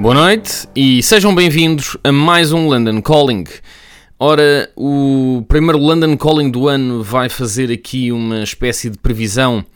Boa noite e sejam bem-vindos a mais um London Calling. Ora, o primeiro London Calling do ano vai fazer aqui uma espécie de previsão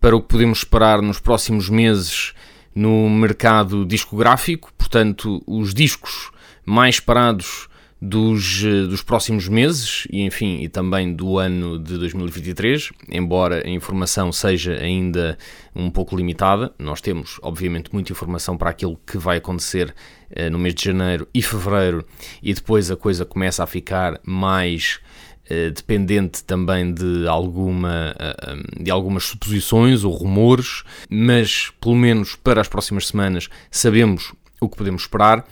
para o que podemos esperar nos próximos meses no mercado discográfico, portanto, os discos mais parados dos, eh, dos próximos meses e, enfim, e também do ano de 2023, embora a informação seja ainda um pouco limitada. Nós temos, obviamente, muita informação para aquilo que vai acontecer eh, no mês de janeiro e fevereiro, e depois a coisa começa a ficar mais eh, dependente também de, alguma, de algumas suposições ou rumores, mas pelo menos para as próximas semanas sabemos o que podemos esperar